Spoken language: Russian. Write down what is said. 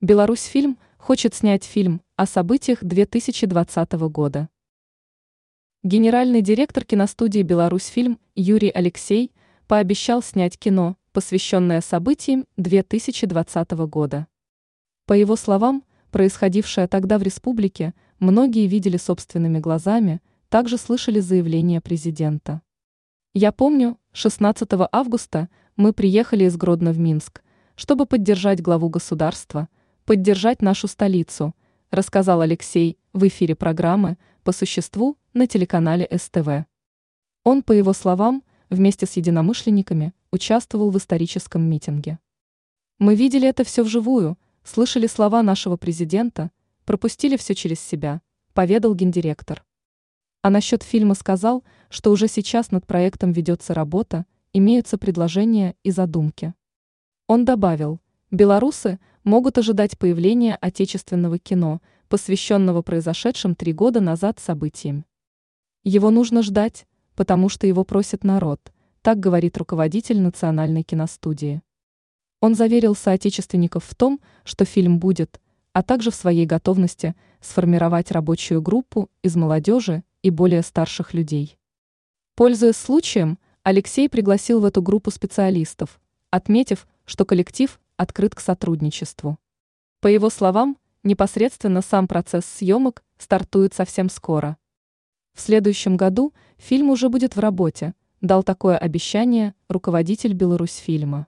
Беларусьфильм хочет снять фильм о событиях 2020 года. Генеральный директор киностудии «Беларусьфильм» Юрий Алексей пообещал снять кино, посвященное событиям 2020 года. По его словам, происходившее тогда в республике многие видели собственными глазами, также слышали заявление президента. Я помню, 16 августа мы приехали из Гродно в Минск, чтобы поддержать главу государства – поддержать нашу столицу, рассказал Алексей в эфире программы «По существу» на телеканале СТВ. Он, по его словам, вместе с единомышленниками участвовал в историческом митинге. Мы видели это все вживую, слышали слова нашего президента, пропустили все через себя, поведал гендиректор. А насчет фильма сказал, что уже сейчас над проектом ведется работа, имеются предложения и задумки. Он добавил, белорусы могут ожидать появления отечественного кино, посвященного произошедшим три года назад событиям. Его нужно ждать, потому что его просит народ, так говорит руководитель национальной киностудии. Он заверил соотечественников в том, что фильм будет, а также в своей готовности сформировать рабочую группу из молодежи и более старших людей. Пользуясь случаем, Алексей пригласил в эту группу специалистов, отметив, что коллектив открыт к сотрудничеству. По его словам, непосредственно сам процесс съемок стартует совсем скоро. В следующем году фильм уже будет в работе, дал такое обещание руководитель Беларусьфильма.